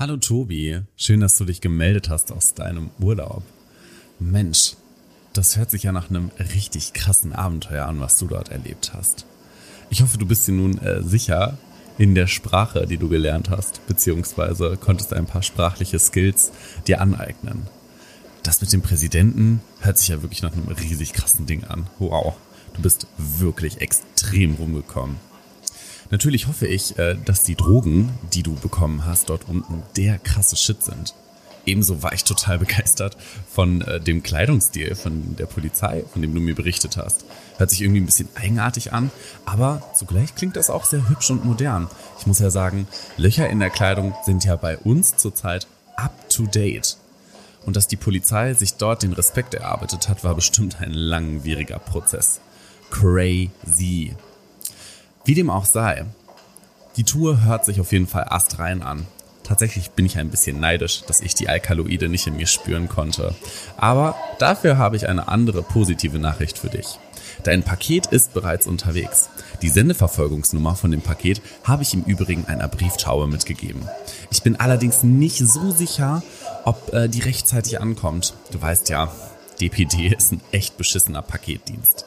Hallo Tobi, schön, dass du dich gemeldet hast aus deinem Urlaub. Mensch, das hört sich ja nach einem richtig krassen Abenteuer an, was du dort erlebt hast. Ich hoffe, du bist dir nun äh, sicher in der Sprache, die du gelernt hast, beziehungsweise konntest ein paar sprachliche Skills dir aneignen. Das mit dem Präsidenten hört sich ja wirklich nach einem riesig krassen Ding an. Wow, du bist wirklich extrem rumgekommen. Natürlich hoffe ich, äh, dass die Drogen, die du bekommen hast, dort unten der krasse Shit sind. Ebenso war ich total begeistert von äh, dem Kleidungsstil von der Polizei, von dem du mir berichtet hast. Hört sich irgendwie ein bisschen eigenartig an, aber zugleich klingt das auch sehr hübsch und modern. Ich muss ja sagen, Löcher in der Kleidung sind ja bei uns zurzeit up to date. Und dass die Polizei sich dort den Respekt erarbeitet hat, war bestimmt ein langwieriger Prozess. Crazy. Wie dem auch sei, die Tour hört sich auf jeden Fall astrein an. Tatsächlich bin ich ein bisschen neidisch, dass ich die Alkaloide nicht in mir spüren konnte. Aber dafür habe ich eine andere positive Nachricht für dich. Dein Paket ist bereits unterwegs. Die Sendeverfolgungsnummer von dem Paket habe ich im Übrigen einer Brieftaube mitgegeben. Ich bin allerdings nicht so sicher, ob äh, die rechtzeitig ankommt. Du weißt ja, DPD ist ein echt beschissener Paketdienst.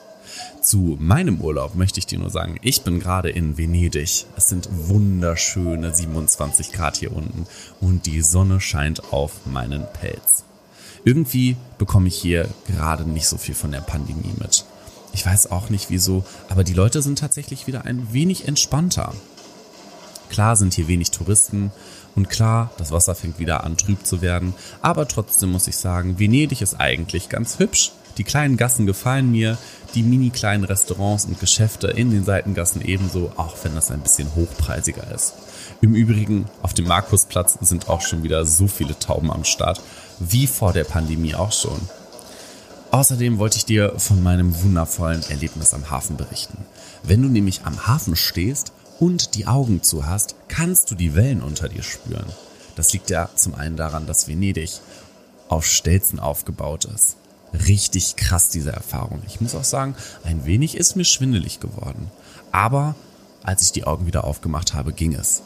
Zu meinem Urlaub möchte ich dir nur sagen, ich bin gerade in Venedig. Es sind wunderschöne 27 Grad hier unten und die Sonne scheint auf meinen Pelz. Irgendwie bekomme ich hier gerade nicht so viel von der Pandemie mit. Ich weiß auch nicht wieso, aber die Leute sind tatsächlich wieder ein wenig entspannter. Klar sind hier wenig Touristen und klar, das Wasser fängt wieder an trüb zu werden, aber trotzdem muss ich sagen, Venedig ist eigentlich ganz hübsch. Die kleinen Gassen gefallen mir, die mini kleinen Restaurants und Geschäfte in den Seitengassen ebenso, auch wenn das ein bisschen hochpreisiger ist. Im Übrigen, auf dem Markusplatz sind auch schon wieder so viele Tauben am Start, wie vor der Pandemie auch schon. Außerdem wollte ich dir von meinem wundervollen Erlebnis am Hafen berichten. Wenn du nämlich am Hafen stehst und die Augen zu hast, kannst du die Wellen unter dir spüren. Das liegt ja zum einen daran, dass Venedig auf Stelzen aufgebaut ist richtig krass, diese Erfahrung. Ich muss auch sagen, ein wenig ist mir schwindelig geworden. Aber als ich die Augen wieder aufgemacht habe, ging es.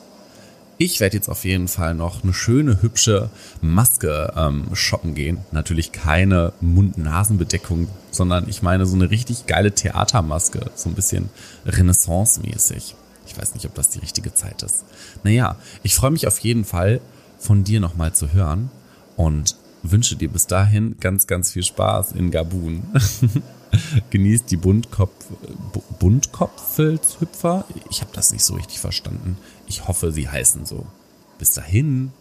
Ich werde jetzt auf jeden Fall noch eine schöne, hübsche Maske ähm, shoppen gehen. Natürlich keine Mund-Nasen-Bedeckung, sondern ich meine so eine richtig geile Theatermaske. So ein bisschen Renaissance-mäßig. Ich weiß nicht, ob das die richtige Zeit ist. Naja, ich freue mich auf jeden Fall, von dir nochmal zu hören. Und wünsche dir bis dahin ganz, ganz viel Spaß in Gabun. Genießt die Buntkopf, Buntkopffelshüpfer. Ich habe das nicht so richtig verstanden. Ich hoffe, sie heißen so. Bis dahin.